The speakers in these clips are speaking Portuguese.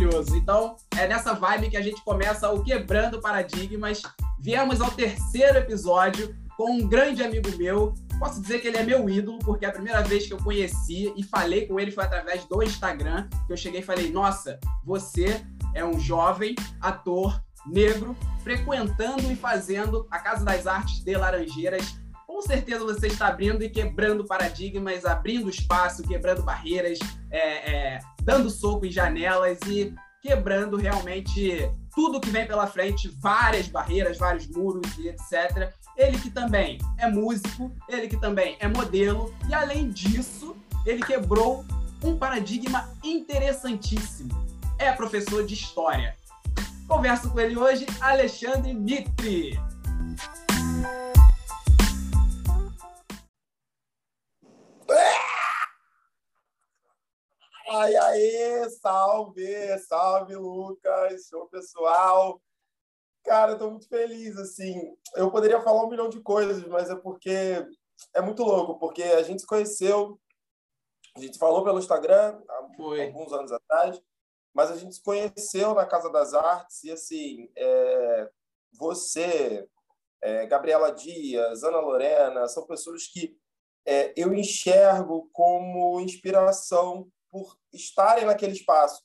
maravilhoso. Então, é nessa vibe que a gente começa o Quebrando Paradigmas. Viemos ao terceiro episódio com um grande amigo meu. Posso dizer que ele é meu ídolo, porque a primeira vez que eu conheci e falei com ele foi através do Instagram, que eu cheguei e falei: "Nossa, você é um jovem ator negro frequentando e fazendo a Casa das Artes de Laranjeiras certeza você está abrindo e quebrando paradigmas, abrindo espaço, quebrando barreiras, é, é, dando soco em janelas e quebrando realmente tudo que vem pela frente, várias barreiras, vários muros e etc. Ele que também é músico, ele que também é modelo e além disso, ele quebrou um paradigma interessantíssimo. É professor de história. Converso com ele hoje, Alexandre Mitre. Ai, aê, salve, salve, Lucas, show pessoal. Cara, eu tô muito feliz, assim. Eu poderia falar um milhão de coisas, mas é porque é muito louco, porque a gente se conheceu, a gente falou pelo Instagram há alguns anos atrás, mas a gente se conheceu na Casa das Artes e, assim, é, você, é, Gabriela Dias, Ana Lorena, são pessoas que é, eu enxergo como inspiração por estarem naquele espaço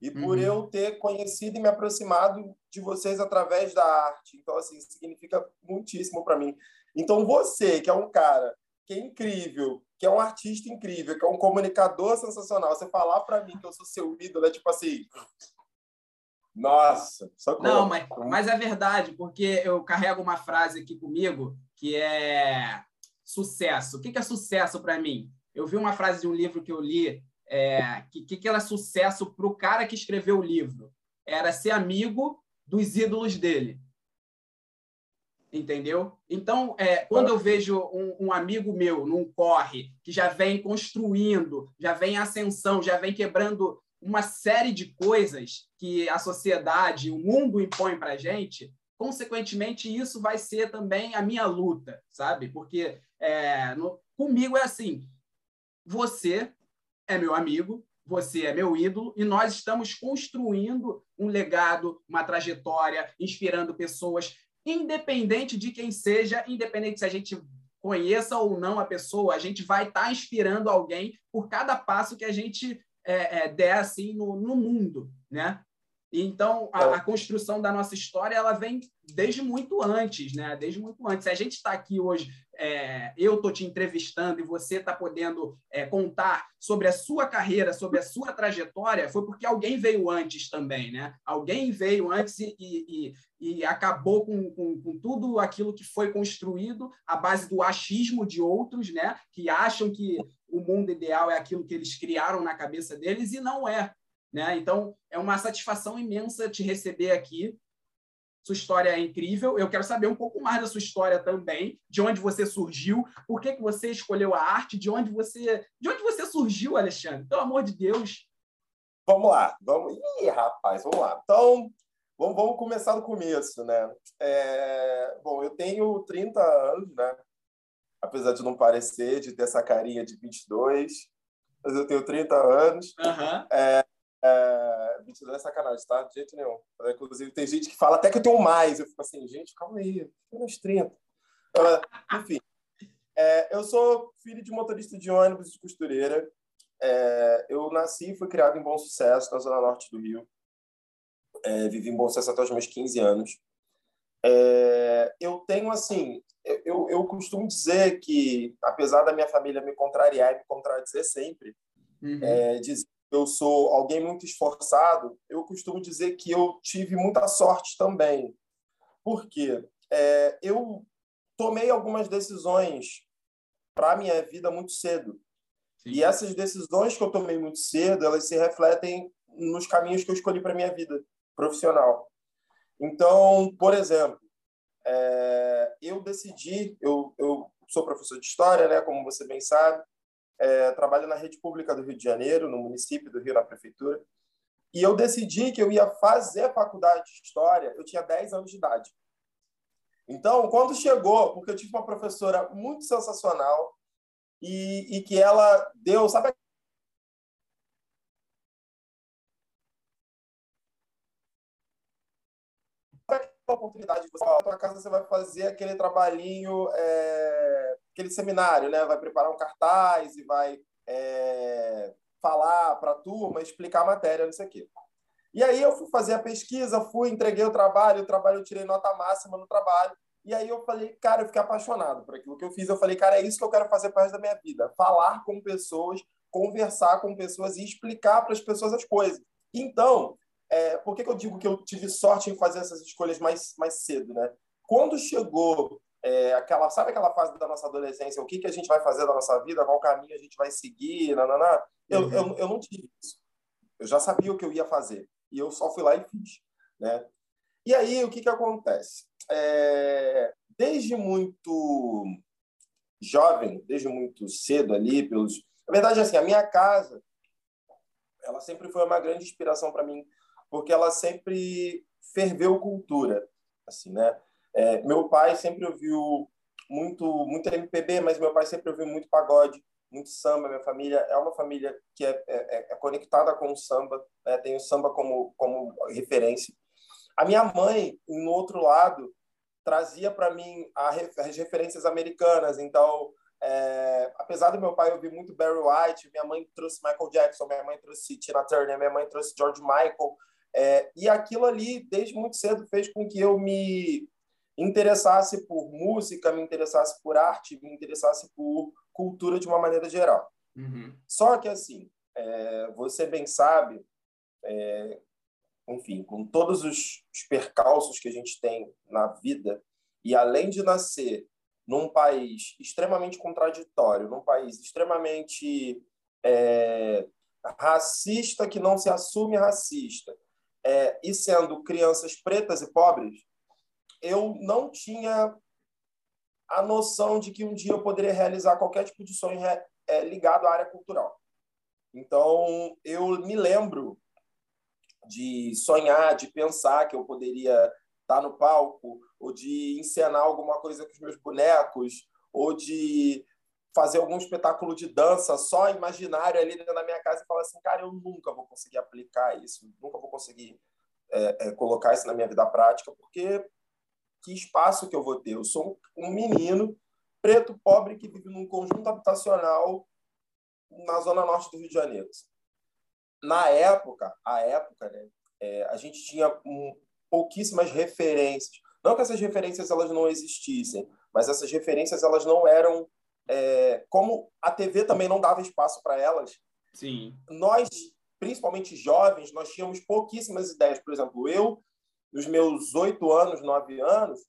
e por uhum. eu ter conhecido e me aproximado de vocês através da arte. Então, assim, significa muitíssimo para mim. Então, você, que é um cara que é incrível, que é um artista incrível, que é um comunicador sensacional, você falar para mim que eu sou seu ídolo é tipo assim. Nossa, socorro. Não, mas, mas é verdade, porque eu carrego uma frase aqui comigo que é sucesso. O que é sucesso para mim? Eu vi uma frase de um livro que eu li é, que, que era sucesso para o cara que escreveu o livro? Era ser amigo dos ídolos dele. Entendeu? Então, é, quando eu vejo um, um, amigo meu num corre que já vem construindo, já vem em ascensão, já vem quebrando uma série de coisas que a sociedade, o mundo impõe para gente, consequentemente, isso vai ser também a minha luta, sabe? Porque é, no, comigo é assim: você é meu amigo, você é meu ídolo e nós estamos construindo um legado, uma trajetória, inspirando pessoas, independente de quem seja, independente se a gente conheça ou não a pessoa, a gente vai estar tá inspirando alguém por cada passo que a gente é, é, der assim no, no mundo, né? Então, a, a, construção da nossa história ela vem desde muito antes, né? Desde muito antes. Se a gente está aqui hoje, é, eu estou te entrevistando e você está podendo é, contar sobre a sua carreira, sobre a sua trajetória, foi porque alguém veio antes também, né? Alguém veio antes e, e, e acabou com, com, com, tudo aquilo que foi construído à base do achismo de outros, né? Que acham que o mundo ideal é aquilo que eles criaram na cabeça deles e não é. Né? Então, é uma satisfação imensa te receber aqui. Sua história é incrível. Eu quero saber um pouco mais da sua história também, de onde você surgiu, por que, que você escolheu a arte, de onde você, de onde você surgiu, Alexandre. Pelo amor de Deus. Vamos lá, vamos. Ih, rapaz, vamos lá. Então, vamos, vamos começar do começo, né? É... Bom, eu tenho 30 anos, né? Apesar de não parecer, de ter essa carinha de 22, mas eu tenho 30 anos. Uhum. É... É, mentira, não é sacanagem, tá? De jeito nenhum. É, inclusive, tem gente que fala até que eu tenho mais. Eu fico assim, gente, calma aí, eu nos 30. Uh, enfim, é, eu sou filho de motorista de ônibus de costureira. É, eu nasci e fui criado em Bom Sucesso, na zona norte do Rio. É, vivi em Bom Sucesso até os meus 15 anos. É, eu tenho, assim, eu, eu costumo dizer que, apesar da minha família me contrariar e me contradizer sempre, uhum. é, dizer eu sou alguém muito esforçado, eu costumo dizer que eu tive muita sorte também. Por quê? É, eu tomei algumas decisões para a minha vida muito cedo. Sim. E essas decisões que eu tomei muito cedo, elas se refletem nos caminhos que eu escolhi para minha vida profissional. Então, por exemplo, é, eu decidi, eu, eu sou professor de história, né, como você bem sabe, é, trabalho na rede pública do Rio de Janeiro, no município do Rio, na prefeitura. E eu decidi que eu ia fazer faculdade de História, eu tinha 10 anos de idade. Então, quando chegou, porque eu tive uma professora muito sensacional e, e que ela deu, sabe a oportunidade de você, ó, tua casa você vai fazer aquele trabalhinho é, aquele seminário, né? Vai preparar um cartaz e vai é, falar para a turma, explicar a matéria, não sei o quê. E aí eu fui fazer a pesquisa, fui, entreguei o trabalho, o trabalho eu tirei nota máxima no trabalho. E aí eu falei, cara, eu fiquei apaixonado por aquilo que eu fiz. Eu falei, cara, é isso que eu quero fazer para resto da minha vida. Falar com pessoas, conversar com pessoas e explicar para as pessoas as coisas. Então, é, por que, que eu digo que eu tive sorte em fazer essas escolhas mais, mais cedo, né? Quando chegou é, aquela, sabe aquela fase da nossa adolescência, o que, que a gente vai fazer da nossa vida, qual caminho a gente vai seguir, nananá, eu, uhum. eu, eu não tive isso. Eu já sabia o que eu ia fazer. E eu só fui lá e fiz, né? E aí, o que, que acontece? É, desde muito jovem, desde muito cedo ali, pelos... Na verdade, assim, a minha casa, ela sempre foi uma grande inspiração para mim, porque ela sempre ferveu cultura, assim, né? É, meu pai sempre ouviu muito muito MPB, mas meu pai sempre ouviu muito pagode, muito samba. Minha família é uma família que é, é, é conectada com o samba, né? tem o samba como, como referência. A minha mãe, no outro lado, trazia para mim as referências americanas. Então, é, apesar do meu pai ouvir muito Barry White, minha mãe trouxe Michael Jackson, minha mãe trouxe Tina Turner, minha mãe trouxe George Michael. É, e aquilo ali, desde muito cedo, fez com que eu me interessasse por música, me interessasse por arte, me interessasse por cultura de uma maneira geral. Uhum. Só que, assim, é, você bem sabe, é, enfim, com todos os, os percalços que a gente tem na vida, e além de nascer num país extremamente contraditório, num país extremamente é, racista que não se assume racista, é, e sendo crianças pretas e pobres, eu não tinha a noção de que um dia eu poderia realizar qualquer tipo de sonho é, ligado à área cultural. Então, eu me lembro de sonhar, de pensar que eu poderia estar no palco, ou de encenar alguma coisa com os meus bonecos, ou de fazer algum espetáculo de dança só imaginário ali dentro da minha casa e falar assim, cara, eu nunca vou conseguir aplicar isso, nunca vou conseguir é, é, colocar isso na minha vida prática, porque que espaço que eu vou ter? Eu sou um menino preto, pobre, que vive num conjunto habitacional na zona norte do Rio de Janeiro. Na época, a época, né, é, a gente tinha um, pouquíssimas referências. Não que essas referências elas não existissem, mas essas referências elas não eram é, como a TV também não dava espaço para elas. Sim. Nós, principalmente jovens, nós tínhamos pouquíssimas ideias. Por exemplo, eu nos meus oito anos, nove anos,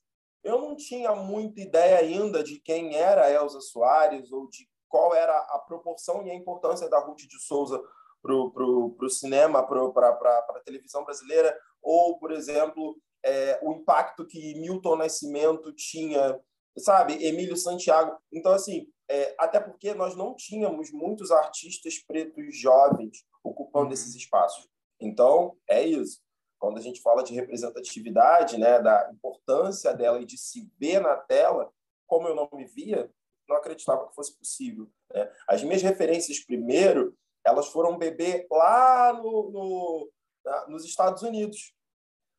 eu não tinha muita ideia ainda de quem era a Elza Soares ou de qual era a proporção e a importância da Ruth de Souza para o cinema, para a televisão brasileira, ou, por exemplo, é, o impacto que Milton Nascimento tinha, sabe, Emílio Santiago. Então, assim, é, até porque nós não tínhamos muitos artistas pretos jovens ocupando uhum. esses espaços. Então, é isso quando a gente fala de representatividade, né, da importância dela e de se ver na tela, como eu não me via, não acreditava que fosse possível. Né? As minhas referências, primeiro, elas foram beber lá no, no nos Estados Unidos.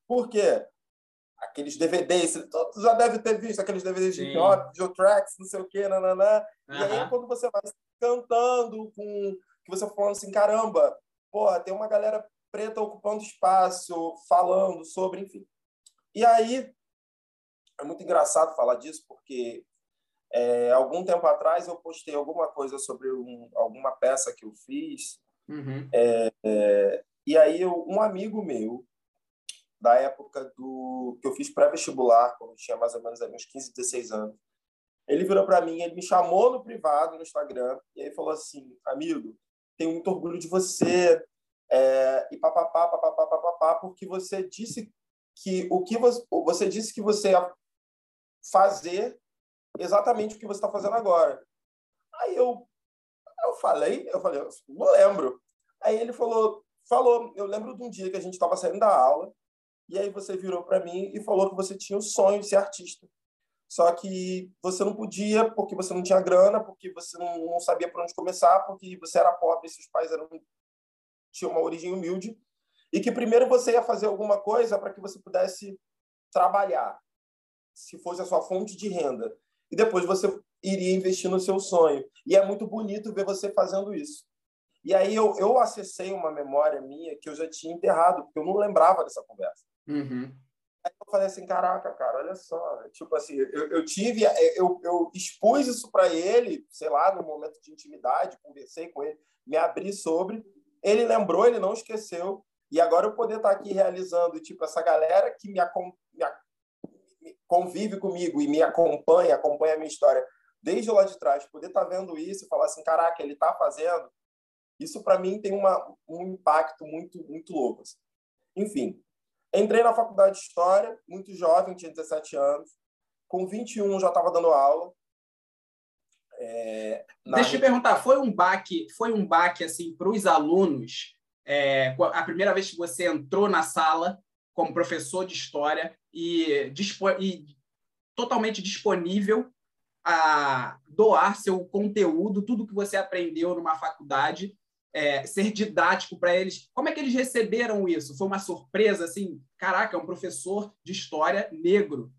Por quê? Aqueles DVDs, você já deve ter visto aqueles DVDs Sim. de Joe Tracks, não sei o quê, nananã. Uhum. E aí, quando você vai cantando, com que você falando assim, caramba, porra, tem uma galera preta ocupando espaço, falando sobre, enfim. E aí, é muito engraçado falar disso, porque é, algum tempo atrás eu postei alguma coisa sobre um, alguma peça que eu fiz, uhum. é, é, e aí eu, um amigo meu, da época do que eu fiz pré-vestibular, quando eu tinha mais ou menos uns 15, 16 anos, ele virou para mim, ele me chamou no privado, no Instagram, e aí falou assim, amigo, tenho muito orgulho de você, é, e papapá, papapá, papapá, porque você disse que o que você, você disse que você ia fazer exatamente o que você está fazendo agora. Aí eu, eu falei, eu falei, não lembro. Aí ele falou, falou, eu lembro de um dia que a gente estava saindo da aula e aí você virou para mim e falou que você tinha o sonho de ser artista. Só que você não podia porque você não tinha grana, porque você não, não sabia por onde começar, porque você era pobre, seus pais eram tinha uma origem humilde, e que primeiro você ia fazer alguma coisa para que você pudesse trabalhar, se fosse a sua fonte de renda, e depois você iria investir no seu sonho. E é muito bonito ver você fazendo isso. E aí eu, eu acessei uma memória minha que eu já tinha enterrado, porque eu não lembrava dessa conversa. Uhum. Aí eu falei assim, caraca, cara, olha só. Tipo assim, eu, eu tive, eu, eu expus isso para ele, sei lá, no momento de intimidade, conversei com ele, me abri sobre. Ele lembrou, ele não esqueceu. E agora eu poder estar aqui realizando, tipo, essa galera que me, me convive comigo e me acompanha, acompanha a minha história desde lá de trás, poder estar vendo isso e falar assim, caraca, ele está fazendo, isso para mim tem uma, um impacto muito, muito louco. Assim. Enfim, entrei na faculdade de História, muito jovem, tinha 17 anos. Com 21 já estava dando aula. É, Deixa eu te perguntar, foi um baque, foi um baque assim para os alunos é, a primeira vez que você entrou na sala como professor de história e, e totalmente disponível a doar seu conteúdo, tudo que você aprendeu numa faculdade, é, ser didático para eles. Como é que eles receberam isso? Foi uma surpresa, assim? Caraca, é um professor de história negro.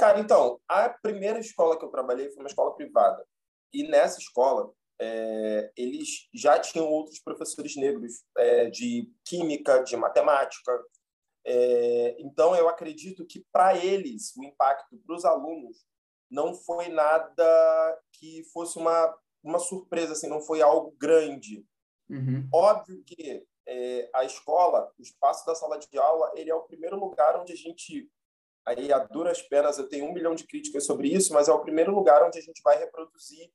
Cara, então, a primeira escola que eu trabalhei foi uma escola privada. E nessa escola, é, eles já tinham outros professores negros é, de química, de matemática. É, então, eu acredito que para eles, o impacto para os alunos não foi nada que fosse uma, uma surpresa, assim, não foi algo grande. Uhum. Óbvio que é, a escola, o espaço da sala de aula, ele é o primeiro lugar onde a gente aí a duras penas eu tenho um milhão de críticas sobre isso, mas é o primeiro lugar onde a gente vai reproduzir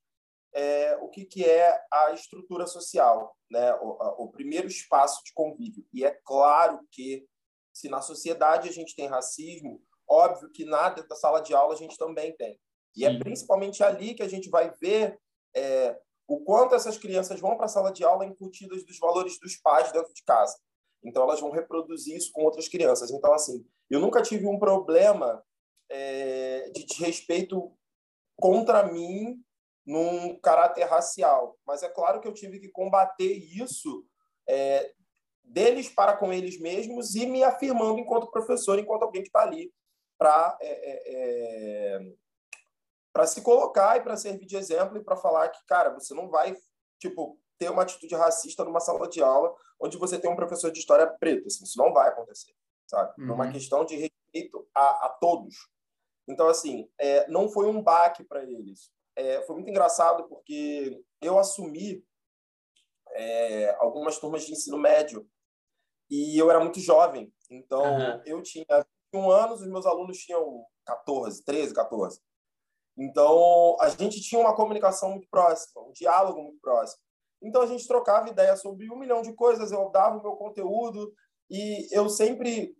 é, o que, que é a estrutura social, né? O, a, o, primeiro espaço de convívio. E é claro que, se na sociedade a gente tem racismo, óbvio que na da sala de aula a gente também tem. E é principalmente ali que a gente vai ver é, o quanto essas crianças vão para a sala de aula incutidas dos valores dos pais dentro de casa. Então, elas vão reproduzir isso com outras crianças. Então, assim, eu nunca tive um problema é, de desrespeito contra mim num caráter racial. Mas é claro que eu tive que combater isso é, deles para com eles mesmos e me afirmando enquanto professor, enquanto alguém que está ali para é, é, é para se colocar e para servir de exemplo e para falar que, cara, você não vai tipo ter uma atitude racista numa sala de aula onde você tem um professor de história preto. Assim, isso não vai acontecer, sabe? Uhum. É uma uhum. questão de respeito a, a todos. Então, assim, é, não foi um baque para eles é, foi muito engraçado porque eu assumi é, algumas turmas de ensino médio e eu era muito jovem. Então, uhum. eu tinha 21 anos, os meus alunos tinham 14, 13, 14. Então, a gente tinha uma comunicação muito próxima, um diálogo muito próximo. Então, a gente trocava ideia sobre um milhão de coisas, eu dava o meu conteúdo e eu sempre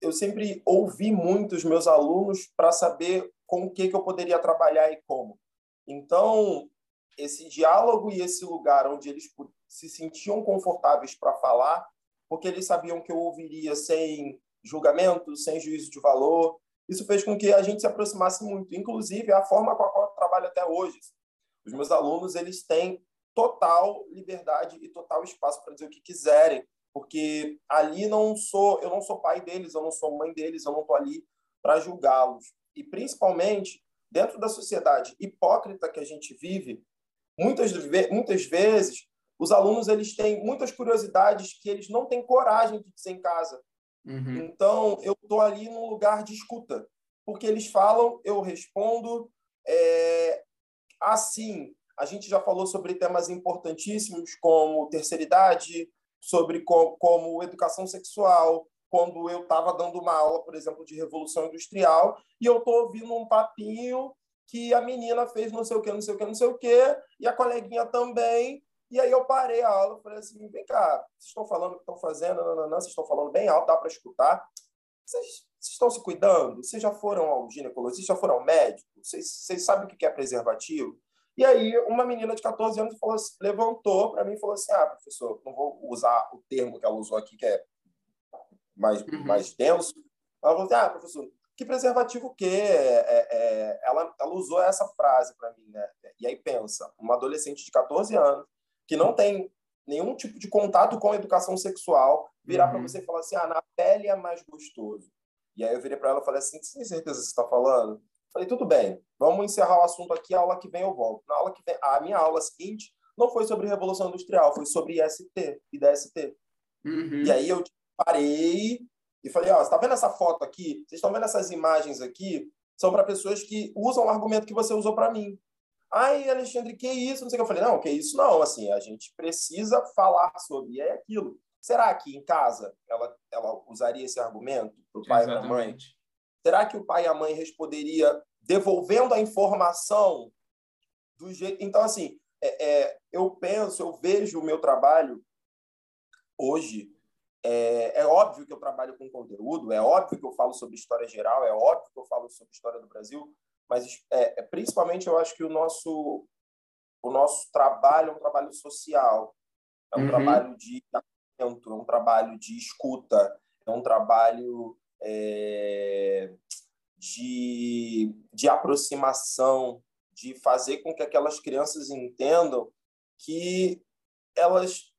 eu sempre ouvi muito os meus alunos para saber com o que, que eu poderia trabalhar e como. Então, esse diálogo e esse lugar onde eles se sentiam confortáveis para falar, porque eles sabiam que eu ouviria sem julgamento, sem juízo de valor, isso fez com que a gente se aproximasse muito. Inclusive, a forma com a qual eu trabalho até hoje. Os meus alunos, eles têm total liberdade e total espaço para dizer o que quiserem, porque ali não sou, eu não sou pai deles, eu não sou mãe deles, eu não estou ali para julgá-los. E principalmente dentro da sociedade hipócrita que a gente vive, muitas, muitas vezes os alunos eles têm muitas curiosidades que eles não têm coragem de dizer em casa. Uhum. Então, eu estou ali num lugar de escuta. Porque eles falam, eu respondo. É... Assim, a gente já falou sobre temas importantíssimos como terceira idade, sobre como, como educação sexual, quando eu estava dando uma aula, por exemplo, de Revolução Industrial, e eu estou ouvindo um papinho que a menina fez não sei o que, não sei o que, não sei o que, e a coleguinha também. E aí eu parei a aula, falei assim, vem cá, vocês estão falando o que estão fazendo, não, não, não, vocês estão falando bem alto, dá para escutar. Vocês, vocês, estão se cuidando? Vocês já foram ao ginecologista, já foram ao médico? Vocês, vocês sabem o que é preservativo? E aí uma menina de 14 anos falou, levantou para mim e falou assim, ah, professor, não vou usar o termo que ela usou aqui, que é mais, uhum. mais denso. Ela falou assim, ah, professor, que preservativo o quê? É, é, é, ela, ela usou essa frase para mim, né? E aí pensa, uma adolescente de 14 anos que não tem nenhum tipo de contato com a educação sexual, virar uhum. para você e falar assim, ah, na pele é mais gostoso. E aí eu virei para ela e falei assim: você tem certeza que você está falando? Falei, tudo bem, vamos encerrar o assunto aqui, a aula que vem eu volto. Na aula que vem, a minha aula seguinte não foi sobre Revolução Industrial, foi sobre IST e DST. Uhum. E aí eu parei e falei, ó, você está vendo essa foto aqui? Vocês estão vendo essas imagens aqui? São para pessoas que usam o argumento que você usou para mim. Ai, Alexandre, que isso? Não sei o que. Eu falei, não, que isso não. Assim, a gente precisa falar sobre. E é aquilo. Será que em casa ela, ela usaria esse argumento para o pai e para a mãe? Será que o pai e a mãe responderia devolvendo a informação do jeito. Então, assim, é, é, eu penso, eu vejo o meu trabalho hoje. É, é, óbvio que eu trabalho com conteúdo, é óbvio que eu falo sobre história geral, é óbvio que eu falo sobre história do Brasil, mas é, é principalmente eu acho que o nosso, o nosso trabalho é um trabalho social, é um uhum. trabalho de é um trabalho de escuta, é um trabalho é, de, de aproximação, de fazer com que aquelas crianças entendam que elas.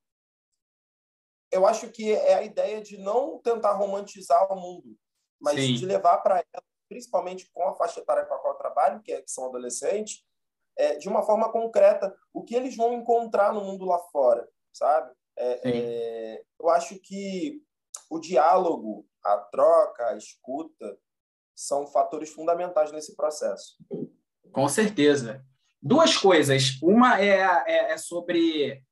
Eu acho que é a ideia de não tentar romantizar o mundo, mas Sim. de levar para elas, principalmente com a faixa etária com a qual eu trabalho, que, é, que são adolescentes, é, de uma forma concreta, o que eles vão encontrar no mundo lá fora, sabe? É, é, eu acho que o diálogo, a troca, a escuta, são fatores fundamentais nesse processo. Com certeza. Duas coisas. Uma é, é, é sobre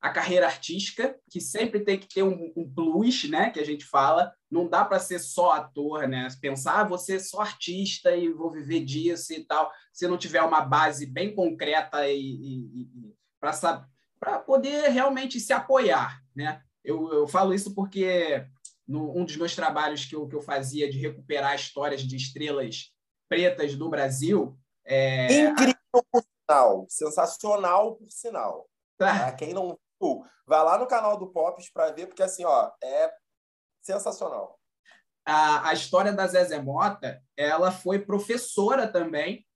a carreira artística, que sempre tem que ter um, um plus, né? Que a gente fala. Não dá para ser só ator, né? Pensar, ah, ser só artista e vou viver disso e tal. Se não tiver uma base bem concreta e, e, e para poder realmente se apoiar, né? Eu, eu falo isso porque no, um dos meus trabalhos que eu, que eu fazia de recuperar histórias de estrelas pretas do Brasil. É... Incrível por sinal, sensacional por sinal. Tá. Quem não viu, vai lá no canal do Pops para ver, porque assim, ó, é sensacional. A, a história da Zezé Mota, ela foi professora também,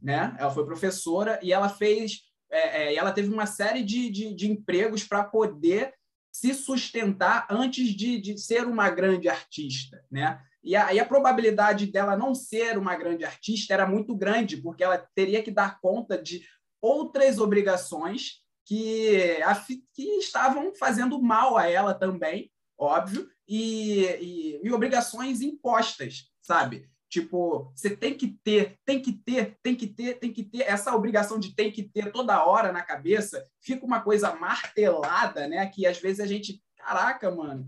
né? Ela foi professora e ela fez, é, é, ela teve uma série de, de, de empregos para poder se sustentar antes de, de ser uma grande artista, né? E a, e a, probabilidade dela não ser uma grande artista era muito grande, porque ela teria que dar conta de outras obrigações que, a, que estavam fazendo mal a ela também, óbvio, e, e, e obrigações impostas, sabe? Tipo, você tem que ter, tem que ter, tem que ter, tem que ter. Essa obrigação de tem que ter toda hora na cabeça fica uma coisa martelada, né? Que às vezes a gente, caraca, mano,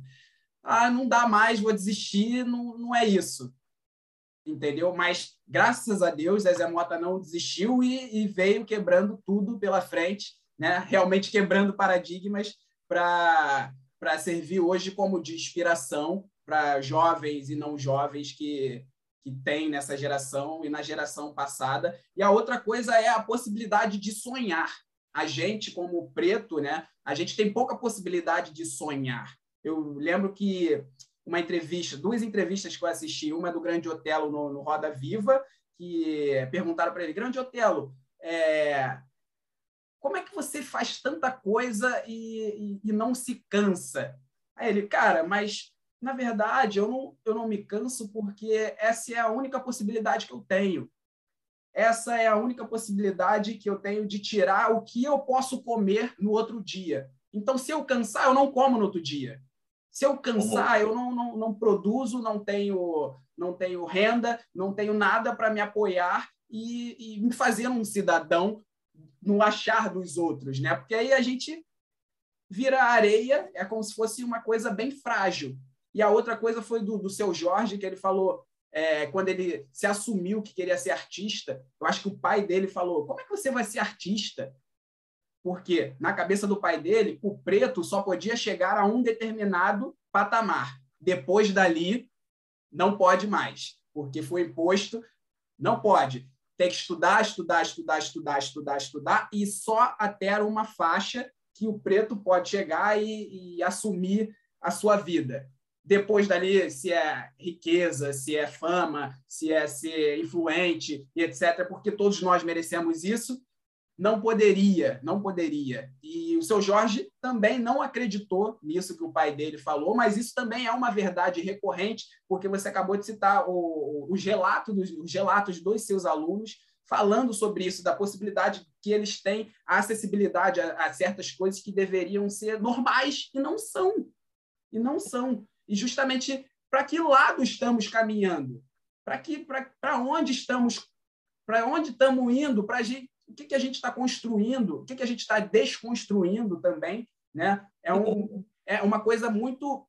ah, não dá mais, vou desistir, não, não é isso. Entendeu? Mas, graças a Deus, Zezé Mota não desistiu e, e veio quebrando tudo pela frente, né? Realmente quebrando paradigmas para servir hoje como de inspiração para jovens e não jovens que que tem nessa geração e na geração passada. E a outra coisa é a possibilidade de sonhar. A gente, como preto, né, a gente tem pouca possibilidade de sonhar. Eu lembro que uma entrevista, duas entrevistas que eu assisti, uma do Grande Otelo no, no Roda Viva, que perguntaram para ele, Grande Otelo, é, como é que você faz tanta coisa e, e, e não se cansa? Aí ele, cara, mas na verdade, eu não, eu não me canso porque essa é a única possibilidade que eu tenho. Essa é a única possibilidade que eu tenho de tirar o que eu posso comer no outro dia. Então, se eu cansar, eu não como no outro dia. Se eu cansar, eu não, não, não produzo, não tenho, não tenho renda, não tenho nada para me apoiar e, e me fazer um cidadão no achar dos outros, né? Porque aí a gente vira areia, é como se fosse uma coisa bem frágil. E a outra coisa foi do, do seu Jorge, que ele falou, é, quando ele se assumiu que queria ser artista, eu acho que o pai dele falou: Como é que você vai ser artista? Porque na cabeça do pai dele, o preto só podia chegar a um determinado patamar. Depois dali, não pode mais, porque foi imposto, não pode. Tem que estudar, estudar, estudar, estudar, estudar, estudar, e só até uma faixa que o preto pode chegar e, e assumir a sua vida. Depois dali, se é riqueza, se é fama, se é ser influente e etc., porque todos nós merecemos isso, não poderia, não poderia. E o seu Jorge também não acreditou nisso que o pai dele falou, mas isso também é uma verdade recorrente, porque você acabou de citar o, os, relatos dos, os relatos dos seus alunos falando sobre isso, da possibilidade que eles têm acessibilidade a, a certas coisas que deveriam ser normais e não são. E não são. E justamente para que lado estamos caminhando? Para que para onde estamos para onde estamos indo? Para o que, que a gente está construindo? O que, que a gente está desconstruindo também? Né? É, um, é uma coisa muito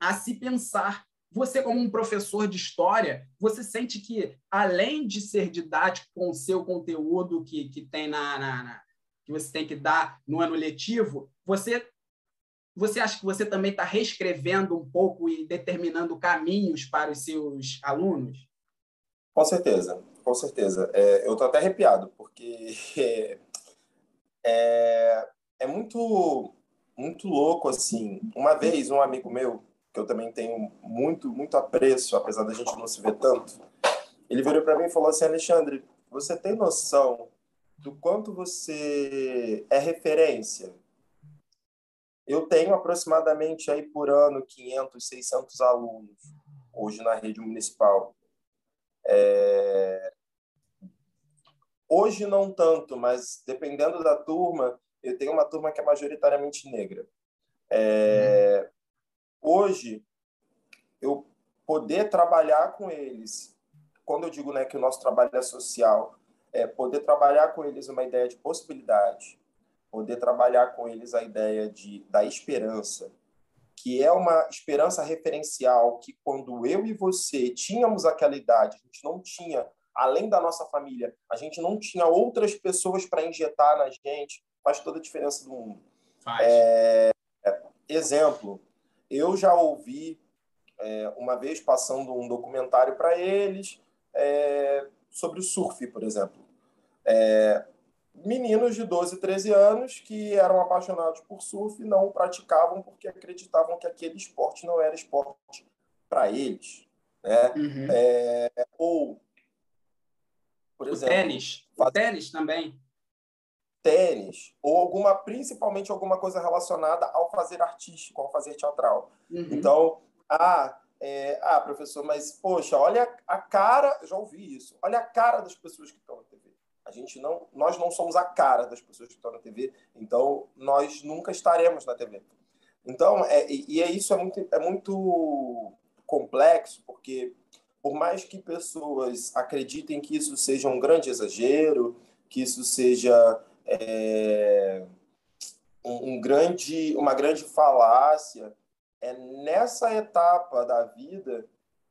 a se pensar. Você, como um professor de história, você sente que, além de ser didático com o seu conteúdo que, que tem na, na, na que você tem que dar no ano letivo, você você acha que você também está reescrevendo um pouco e determinando caminhos para os seus alunos? Com certeza, com certeza. É, eu estou até arrepiado, porque é, é, é, muito, muito louco, assim. Uma vez, um amigo meu, que eu também tenho muito, muito apreço, apesar da gente não se ver tanto, ele virou para mim e falou assim, Alexandre, você tem noção do quanto você é referência eu tenho aproximadamente aí por ano 500, 600 alunos hoje na rede municipal. É... Hoje não tanto, mas dependendo da turma, eu tenho uma turma que é majoritariamente negra. É... Hoje, eu poder trabalhar com eles, quando eu digo né, que o nosso trabalho é social, é poder trabalhar com eles uma ideia de possibilidade, poder trabalhar com eles a ideia de, da esperança, que é uma esperança referencial que quando eu e você tínhamos aquela idade, a gente não tinha, além da nossa família, a gente não tinha outras pessoas para injetar na gente, faz toda a diferença do mundo. É, exemplo, eu já ouvi é, uma vez passando um documentário para eles é, sobre o surf, por exemplo. É, meninos de 12, 13 anos que eram apaixonados por surf e não praticavam porque acreditavam que aquele esporte não era esporte para eles. Né? Uhum. É, ou, por exemplo... O tênis. O tênis também. Tênis. Ou alguma, principalmente alguma coisa relacionada ao fazer artístico, ao fazer teatral. Uhum. Então, ah, é, ah, professor, mas, poxa, olha a cara... Já ouvi isso. Olha a cara das pessoas que estão a gente não, nós não somos a cara das pessoas que estão na TV, então nós nunca estaremos na TV. Então, é, e é isso é muito, é muito complexo, porque por mais que pessoas acreditem que isso seja um grande exagero, que isso seja é, um, um grande, uma grande falácia, é nessa etapa da vida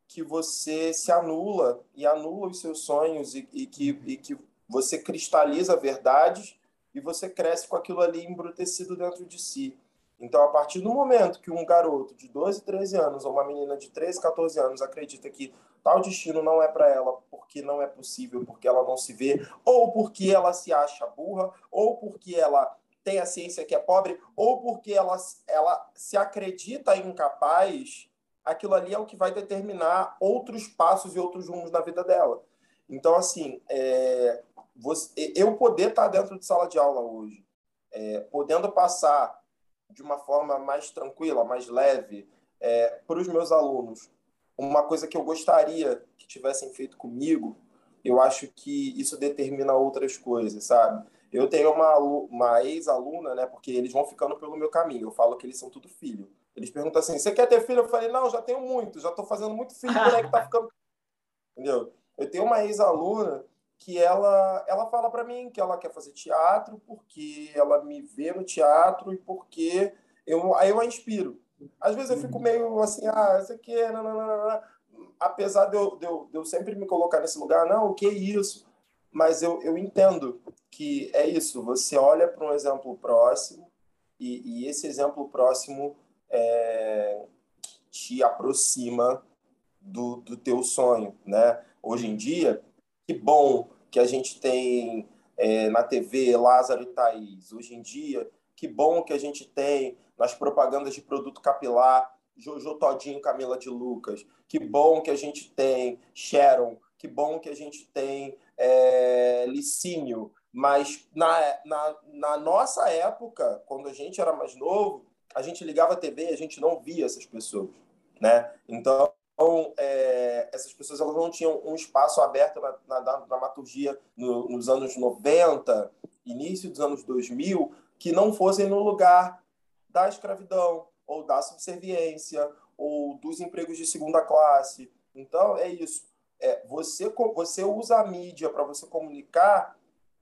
que você se anula e anula os seus sonhos e, e que, e que você cristaliza verdades e você cresce com aquilo ali embrutecido dentro de si. Então, a partir do momento que um garoto de 12, 13 anos ou uma menina de 13, 14 anos acredita que tal destino não é para ela porque não é possível, porque ela não se vê, ou porque ela se acha burra, ou porque ela tem a ciência que é pobre, ou porque ela, ela se acredita incapaz, aquilo ali é o que vai determinar outros passos e outros rumos na vida dela. Então, assim, é, você, eu poder estar dentro de sala de aula hoje, é, podendo passar de uma forma mais tranquila, mais leve, é, para os meus alunos, uma coisa que eu gostaria que tivessem feito comigo, eu acho que isso determina outras coisas, sabe? Eu tenho uma, uma ex-aluna, né? Porque eles vão ficando pelo meu caminho. Eu falo que eles são tudo filho. Eles perguntam assim: você quer ter filho? Eu falei: não, já tenho muito, já estou fazendo muito filho, o moleque tá ficando. Entendeu? Eu tenho uma ex-aluna que ela, ela fala para mim que ela quer fazer teatro porque ela me vê no teatro e porque eu, aí eu a inspiro. Às vezes eu fico uhum. meio assim, ah, isso aqui, não. apesar de eu, de, eu, de eu sempre me colocar nesse lugar, não, o que é isso? Mas eu, eu entendo que é isso, você olha para um exemplo próximo e, e esse exemplo próximo é, te aproxima do, do teu sonho, né? Hoje em dia, que bom que a gente tem é, na TV Lázaro e Thaís. Hoje em dia, que bom que a gente tem nas propagandas de produto capilar Jojo Todinho Camila de Lucas. Que bom que a gente tem Sharon. Que bom que a gente tem é, Licínio Mas na, na, na nossa época, quando a gente era mais novo, a gente ligava a TV e a gente não via essas pessoas, né? Então, é, essas pessoas elas não tinham um espaço aberto na, na, na dramaturgia no, nos anos 90, início dos anos 2000, que não fossem no lugar da escravidão, ou da subserviência, ou dos empregos de segunda classe. Então, é isso. É, você, você usa a mídia para você comunicar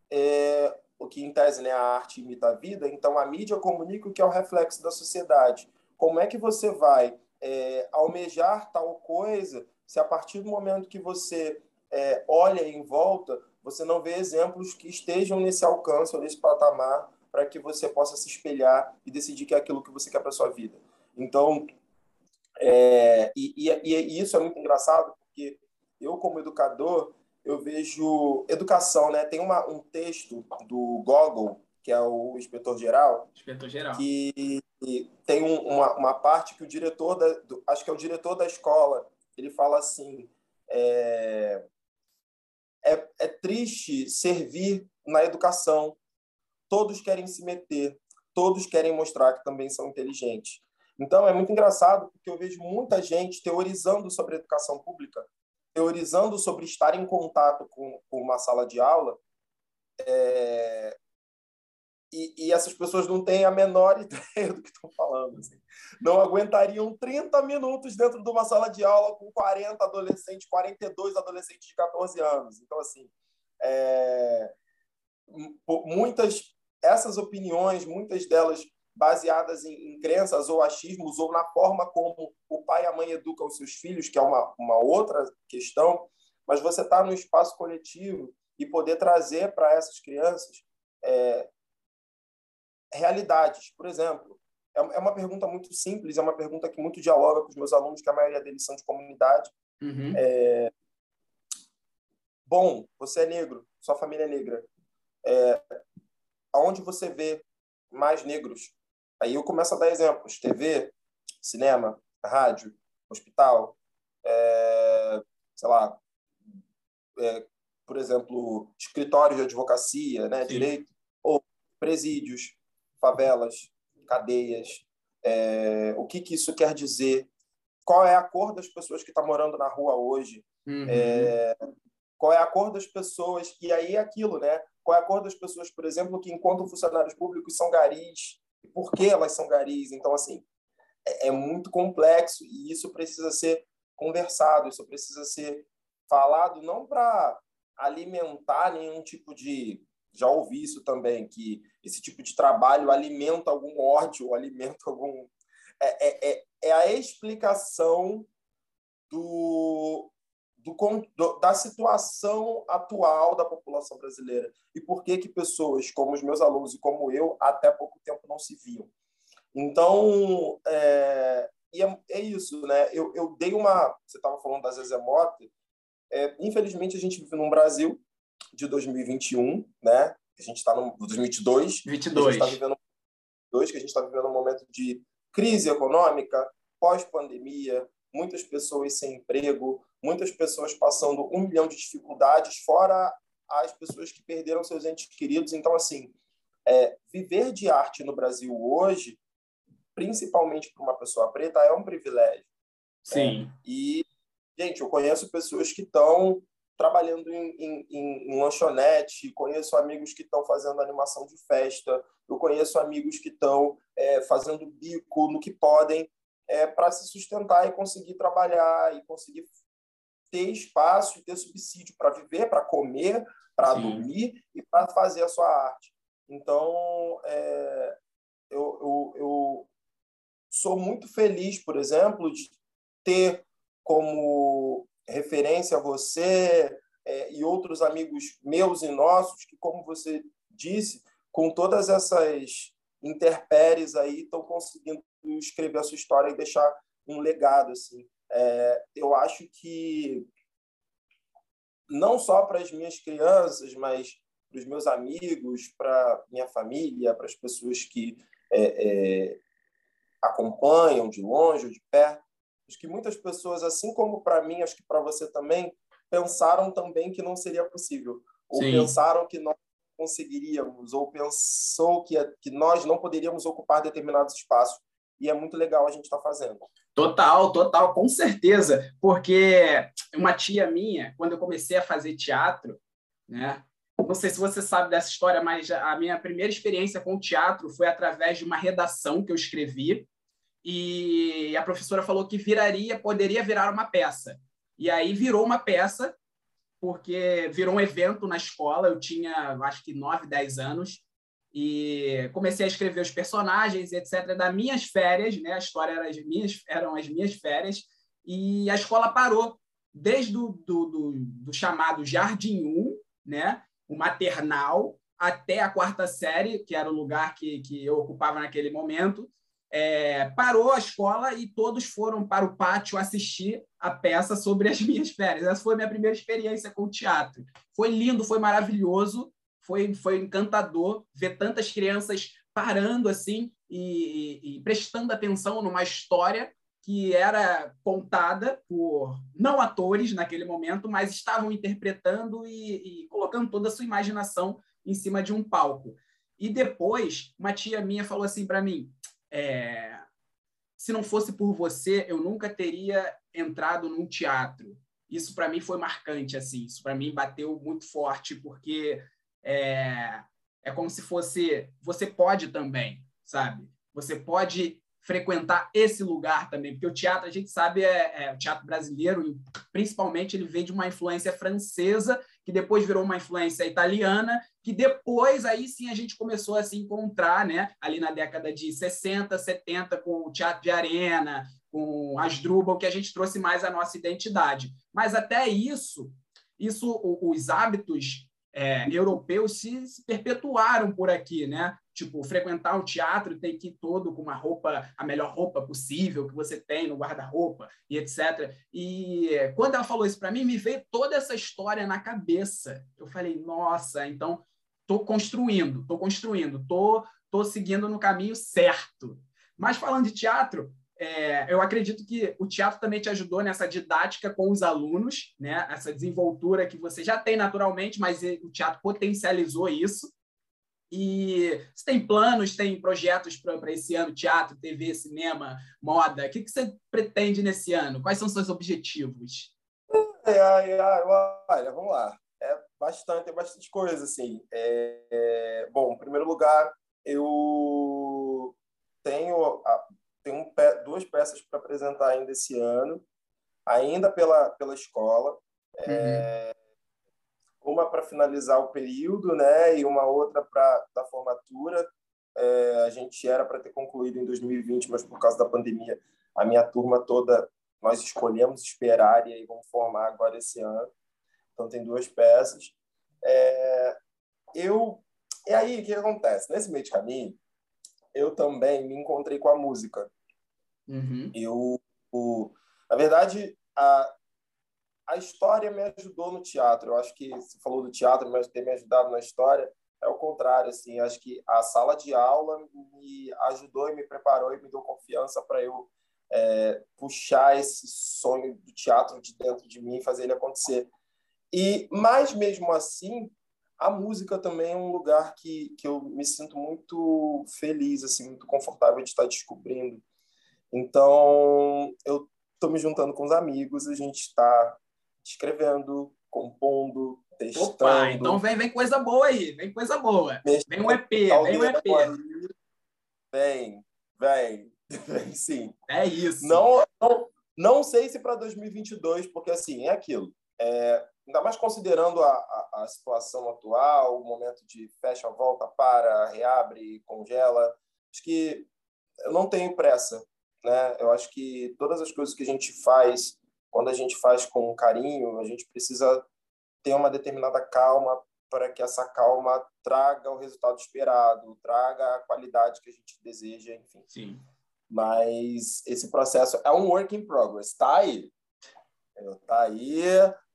é, o que, em tese, né, a arte imita a vida. Então, a mídia comunica o que é o reflexo da sociedade. Como é que você vai é, almejar tal coisa se a partir do momento que você é, olha em volta, você não vê exemplos que estejam nesse alcance ou nesse patamar para que você possa se espelhar e decidir que é aquilo que você quer para sua vida. Então, é, e, e, e, isso é muito engraçado, porque eu, como educador, eu vejo educação, né? Tem uma, um texto do Gogol, que é o inspetor-geral, inspetor-geral. que tem um, uma, uma parte que o diretor, da, do, acho que é o diretor da escola, ele fala assim, é, é, é triste servir na educação, todos querem se meter, todos querem mostrar que também são inteligentes. Então, é muito engraçado, porque eu vejo muita gente teorizando sobre educação pública, teorizando sobre estar em contato com, com uma sala de aula, é... e, e, essas pessoas não têm a menor ideia do que estão falando. Assim. Não aguentariam 30 minutos dentro de uma sala de aula com 40 adolescentes, 42 adolescentes de 14 anos. Então, assim, é... muitas essas opiniões, muitas delas baseadas em, em, crenças ou achismos ou na forma como o pai e a mãe educam os seus filhos, que é uma, uma outra questão, mas você está no espaço coletivo e poder trazer para essas crianças é, realidades. Por exemplo, é, é uma pergunta muito simples, é uma pergunta que muito dialoga com os meus alunos, que a maioria deles são de comunidade. Uhum. É, bom, você é negro, sua família é negra. É, aonde você vê mais negros? Aí eu começo a dar exemplos: TV, cinema, rádio, hospital, é, sei lá, é, por exemplo, escritórios de advocacia, né, direito, ou presídios, favelas, cadeias. É, o que, que isso quer dizer? Qual é a cor das pessoas que estão tá morando na rua hoje? Uhum. É, qual é a cor das pessoas? E aí é aquilo, né? Qual é a cor das pessoas, por exemplo, que enquanto funcionários públicos são garis? E por que elas são garis? Então, assim, é, é muito complexo e isso precisa ser conversado, isso precisa ser falado não para alimentar nenhum tipo de já ouvi isso também que esse tipo de trabalho alimenta algum ódio, alimenta algum é, é, é, é a explicação do do, do, da situação atual da população brasileira e por que que pessoas como os meus alunos e como eu até pouco tempo não se viam. Então, é, é, é isso, né? Eu, eu dei uma... Você estava falando da Zezé. É, infelizmente, a gente vive num Brasil de 2021, né? A gente está no 2022. 22. A gente está vivendo, que a gente está vivendo um momento de crise econômica, pós-pandemia, muitas pessoas sem emprego, muitas pessoas passando um milhão de dificuldades, fora as pessoas que perderam seus entes queridos. Então, assim, é, viver de arte no Brasil hoje, principalmente para uma pessoa preta, é um privilégio. Sim. Né? E, gente, eu conheço pessoas que estão trabalhando em, em, em, lanchonete, conheço amigos que estão fazendo animação de festa, eu conheço amigos que estão é, fazendo bico no que podem é, para se sustentar e conseguir trabalhar e conseguir ter espaço e ter subsídio para viver, para comer, para dormir e para fazer a sua arte. Então, é, eu, eu, eu sou muito feliz, por exemplo, de ter como referência você é, e outros amigos meus e nossos que, como você disse, com todas essas interpéries aí, estão conseguindo escrever a sua história e deixar um legado assim. É, eu acho que não só para as minhas crianças, mas para os meus amigos, para minha família, para as pessoas que é, é, acompanham de longe ou de perto, acho que muitas pessoas, assim como para mim, acho que para você também, pensaram também que não seria possível ou Sim. pensaram que nós conseguiríamos ou pensou que, que nós não poderíamos ocupar determinados espaços. E é muito legal a gente estar tá fazendo. Total, total, com certeza. Porque uma tia minha, quando eu comecei a fazer teatro, né? Não sei se você sabe dessa história, mas a minha primeira experiência com teatro foi através de uma redação que eu escrevi e a professora falou que viraria, poderia virar uma peça. E aí virou uma peça, porque virou um evento na escola. Eu tinha, acho que 9, 10 anos. E comecei a escrever os personagens, etc., das minhas férias, né? A história era as minhas, eram as minhas férias. E a escola parou, desde do, do, do, do chamado Jardim 1, né? o maternal, até a quarta série, que era o lugar que, que eu ocupava naquele momento é, parou a escola e todos foram para o pátio assistir a peça sobre as minhas férias. Essa foi a minha primeira experiência com o teatro. Foi lindo, foi maravilhoso, foi, foi encantador ver tantas crianças parando assim e, e, e prestando atenção numa história que era contada por não atores naquele momento, mas estavam interpretando e, e colocando toda a sua imaginação em cima de um palco. E depois, uma tia minha falou assim para mim: é, se não fosse por você, eu nunca teria entrado num teatro. Isso para mim foi marcante, assim. Isso para mim bateu muito forte, porque é, é como se fosse você pode também, sabe? Você pode frequentar esse lugar também, porque o teatro, a gente sabe, é, é, o teatro brasileiro, principalmente, ele vem de uma influência francesa, que depois virou uma influência italiana, que depois aí sim a gente começou a se encontrar, né, ali na década de 60, 70, com o teatro de arena, com as Asdrubal, que a gente trouxe mais a nossa identidade. Mas até isso, isso os hábitos é, europeus se, se, perpetuaram por aqui, né? Tipo, frequentar um teatro tem que ir todo com uma roupa, a melhor roupa possível que você tem no guarda-roupa e etc. E quando ela falou isso para mim, me veio toda essa história na cabeça. Eu falei, nossa, então tô construindo, tô construindo, tô, tô seguindo no caminho certo. Mas falando de teatro, é, eu acredito que o teatro também te ajudou nessa didática com os alunos, né? essa desenvoltura que você já tem naturalmente, mas o teatro potencializou isso. E você tem planos, tem projetos para esse ano, teatro, TV, cinema, moda? O que, que você pretende nesse ano? Quais são seus objetivos? É, é, olha, vamos lá. É bastante, é bastante coisa, assim. É, é, bom, em primeiro lugar, eu tenho tem um, duas peças para apresentar ainda esse ano, ainda pela, pela escola. Uhum. É, uma para finalizar o período, né, e uma outra para da formatura. É, a gente era para ter concluído em 2020, mas por causa da pandemia, a minha turma toda nós escolhemos esperar e aí vamos formar agora esse ano. Então tem duas peças. É, eu e aí o que acontece nesse meio de caminho? Eu também me encontrei com a música. Uhum. Eu, o, na verdade, a, a história me ajudou no teatro. Eu acho que você falou do teatro, mas ter me ajudado na história é o contrário. Assim, acho que a sala de aula me ajudou e me preparou e me deu confiança para eu é, puxar esse sonho do teatro de dentro de mim e fazer ele acontecer. E mais mesmo assim, a música também é um lugar que, que eu me sinto muito feliz, assim, muito confortável de estar descobrindo. Então, eu estou me juntando com os amigos, a gente está escrevendo, compondo, testando. Opa, então vem, vem coisa boa aí, vem coisa boa. Vem um EP, vem um EP. Vem, vem, vem sim. É isso. Não, não, não sei se para 2022, porque assim, é aquilo. É, ainda mais considerando a, a, a, situação atual, o momento de fecha, volta, para, reabre, congela. Acho que eu não tenho pressa, né? Eu acho que todas as coisas que a gente faz, quando a gente faz com carinho, a gente precisa ter uma determinada calma para que essa calma traga o resultado esperado, traga a qualidade que a gente deseja, enfim. Sim. Mas esse processo é um work in progress, tá aí. Tá aí,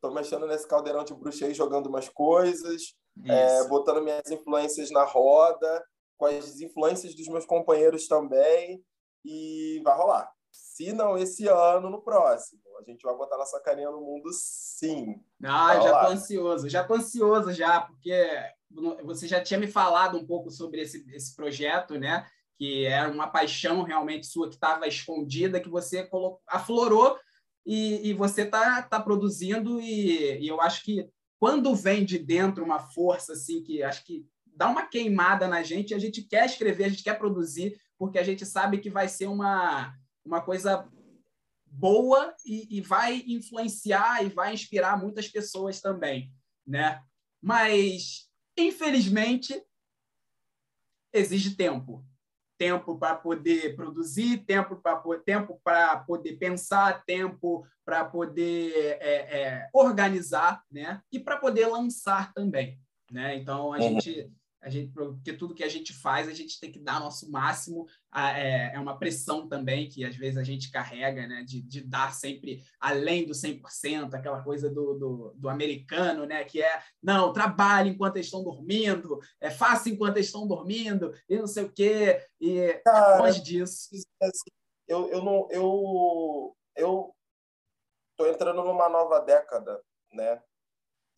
tô mexendo nesse caldeirão de bruxa aí, jogando umas coisas, é, botando minhas influências na roda, com as influências dos meus companheiros também, e vai rolar. se não esse ano, no próximo. A gente vai botar nossa carinha no mundo, sim. Ah, já tô ansioso, já tô ansioso já, porque você já tinha me falado um pouco sobre esse, esse projeto, né? Que era uma paixão realmente sua que estava escondida, que você colocou, aflorou e, e você está tá produzindo e, e eu acho que quando vem de dentro uma força assim que acho que dá uma queimada na gente, a gente quer escrever, a gente quer produzir, porque a gente sabe que vai ser uma, uma coisa boa e, e vai influenciar e vai inspirar muitas pessoas também, né? Mas, infelizmente, exige tempo tempo para poder produzir, tempo para tempo poder pensar, tempo para poder é, é, organizar, né? E para poder lançar também, né? Então a uhum. gente a gente, porque tudo que a gente faz, a gente tem que dar nosso máximo. É, é uma pressão também que às vezes a gente carrega, né? De, de dar sempre além do 100%, aquela coisa do, do, do, americano, né? Que é, não, trabalhe enquanto eles estão dormindo, é, faça enquanto eles estão dormindo, e não sei o quê. E Cara, longe disso. Assim, eu, eu não. Eu, eu tô entrando numa nova década, né?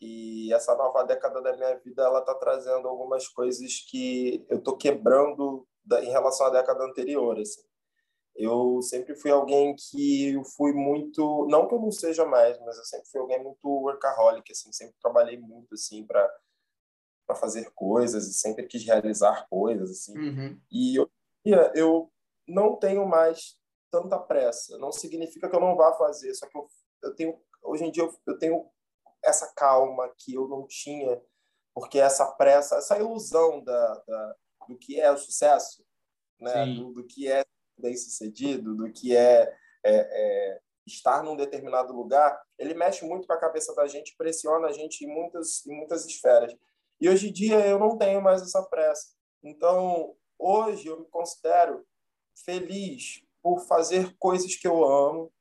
E essa nova década da minha vida ela está trazendo algumas coisas que eu estou quebrando da, em relação à década anterior. Assim. Eu sempre fui alguém que eu fui muito, não que eu não seja mais, mas eu sempre fui alguém muito workaholic, assim, sempre trabalhei muito assim para para fazer coisas e sempre quis realizar coisas assim. Uhum. E eu, eu não tenho mais tanta pressa. Não significa que eu não vá fazer, só que eu, eu tenho hoje em dia eu, eu tenho essa calma que eu não tinha, porque essa pressa, essa ilusão da, da do que é o sucesso, né? Do, do, que é bem sucedido, do que é, é, é, estar num determinado lugar, ele mexe muito com a cabeça da gente, pressiona a gente em muitas, em muitas esferas. E hoje em dia eu não tenho mais essa pressa. Então, hoje eu me considero feliz por fazer coisas que eu amo.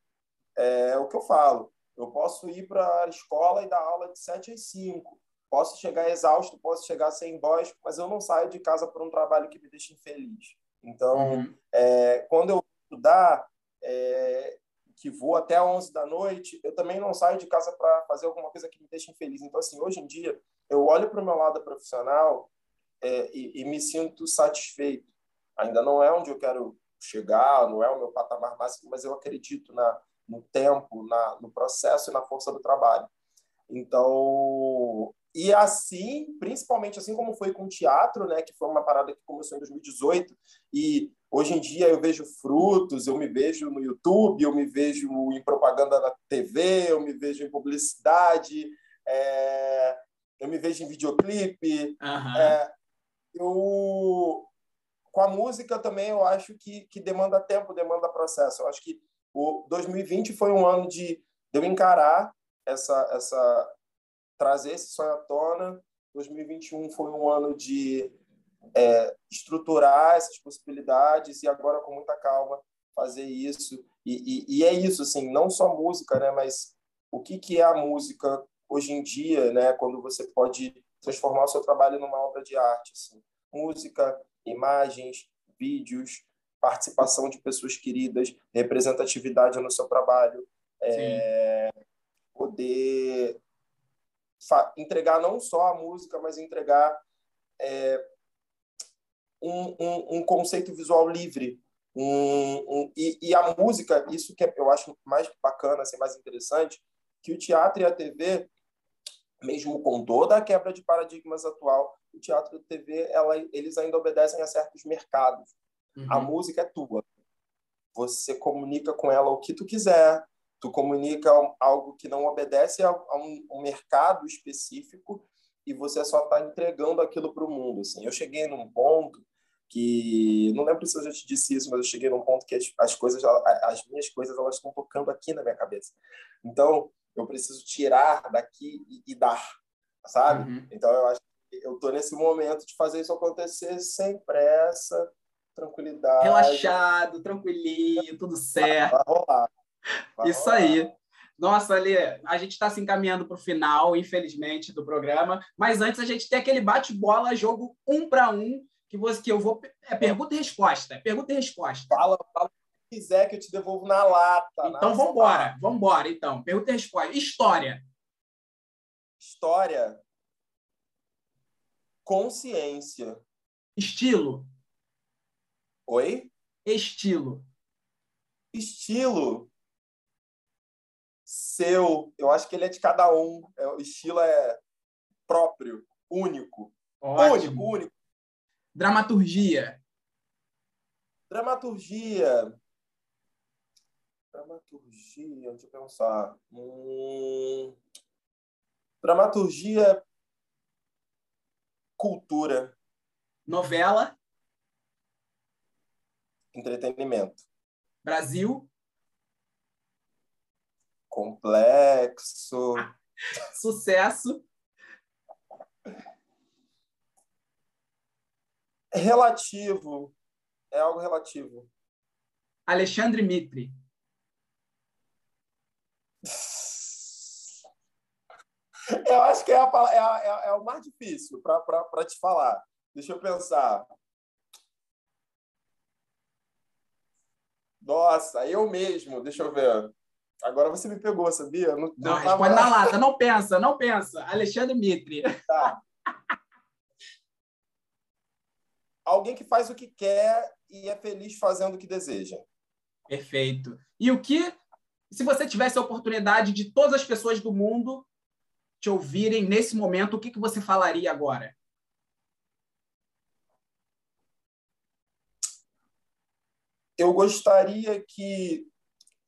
É o que eu falo. Eu posso ir para a escola e dar aula de 7 às 5. Posso chegar exausto, posso chegar sem voz, mas eu não saio de casa por um trabalho que me deixa infeliz. Então, uhum. é, quando eu estudar, é, que vou até 11 da noite, eu também não saio de casa para fazer alguma coisa que me deixe infeliz. Então, assim, hoje em dia, eu olho para o meu lado profissional é, e, e me sinto satisfeito. Ainda não é onde eu quero chegar, não é o meu patamar máximo, mas eu acredito na, no tempo, na, no processo e na força do trabalho. Então, e assim, principalmente assim como foi com o teatro, né, que foi uma parada que começou em 2018 e hoje em dia eu vejo frutos, eu me vejo no YouTube, eu me vejo em propaganda na TV, eu me vejo em publicidade, é, eu me vejo em videoclipe. Uhum. É, eu com a música também eu acho que, que demanda tempo, demanda processo. Eu acho que o 2020 foi um ano de, de eu encarar essa, essa trazer esse sonho à tona. 2021 foi um ano de é, estruturar essas possibilidades e agora com muita calma fazer isso. E, e, e, é isso, assim, não só música, né, mas o que, que é a música hoje em dia, né, quando você pode transformar o seu trabalho numa obra de arte, assim. Música, imagens, vídeos, participação de pessoas queridas, representatividade no seu trabalho, é, poder entregar não só a música, mas entregar é, um, um, um, conceito visual livre. Um, e, e, a música, isso que eu acho mais bacana, assim, mais interessante, que o teatro e a TV, mesmo com toda a quebra de paradigmas atual, o teatro e a TV, ela, eles ainda obedecem a certos mercados. Uhum. A música é tua. Você comunica com ela o que tu quiser. Tu comunica algo que não obedece a, um, um mercado específico e você só está entregando aquilo para o mundo. Assim. Eu cheguei num ponto que não lembro se eu já te disse isso, mas eu cheguei num ponto que as, as coisas, as minhas coisas, elas estão tocando aqui na minha cabeça. Então eu preciso tirar daqui e, e dar, sabe? Uhum. Então eu acho que eu tô nesse momento de fazer isso acontecer sem pressa, tranquilidade. Relaxado, tranquilinho, tudo certo. Vai rolar. Vai Isso rolar. aí. Nossa, Ali, a gente está se encaminhando para o final, infelizmente, do programa. Mas antes a gente tem aquele bate-bola, jogo um para um, que você que eu vou. É pergunta e resposta. É pergunta e resposta. Fala, fala quiser que eu te devolvo na lata. Então vamos embora, vamos embora. Então, pergunta e resposta. História. História. Consciência. Estilo. Oi? Estilo. Estilo. Seu. Eu acho que ele é de cada um. É, o estilo é próprio, único. Ótimo. Único, único. Dramaturgia. Dramaturgia. Dramaturgia, deixa eu pensar. Hum... Dramaturgia. Cultura. Novela. Entretenimento. Brasil. Complexo. Sucesso. Relativo. É algo relativo. Alexandre Mitre. Eu acho que é, a, é, a, é, é o mais difícil para te falar. Deixa eu pensar. Nossa, eu mesmo, deixa eu ver. Agora você me pegou, sabia? Não, não, não responde na lata, não pensa, não pensa. Alexandre Mitre. Tá. Alguém que faz o que quer e é feliz fazendo o que deseja. Perfeito. E o que, se você tivesse a oportunidade de todas as pessoas do mundo te ouvirem nesse momento, o que, que você falaria agora? Eu gostaria que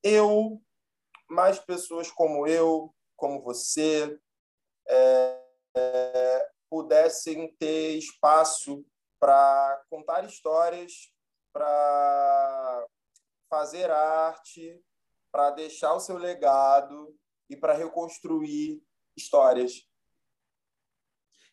eu, mais pessoas como eu, como você, é, é, pudessem ter espaço para contar histórias, para fazer arte, para deixar o seu legado e para reconstruir histórias.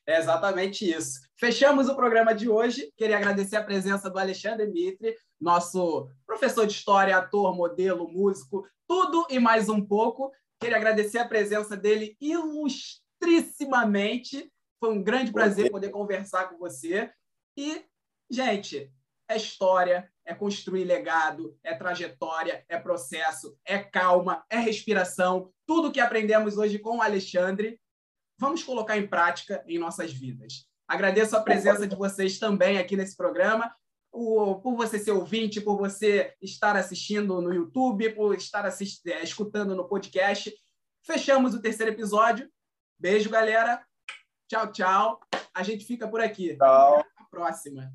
É exatamente isso. Fechamos o programa de hoje. Queria agradecer a presença do Alexandre Mitre, nosso professor de história, ator, modelo, músico, tudo e mais um pouco. Queria agradecer a presença dele ilustrissimamente. Foi um grande prazer poder conversar com você. E, gente, é história, é construir legado, é trajetória, é processo, é calma, é respiração. Tudo que aprendemos hoje com o Alexandre, vamos colocar em prática em nossas vidas. Agradeço a presença de vocês também aqui nesse programa, por você ser ouvinte, por você estar assistindo no YouTube, por estar é, escutando no podcast. Fechamos o terceiro episódio. Beijo, galera. Tchau, tchau. A gente fica por aqui. Tchau. Até a próxima.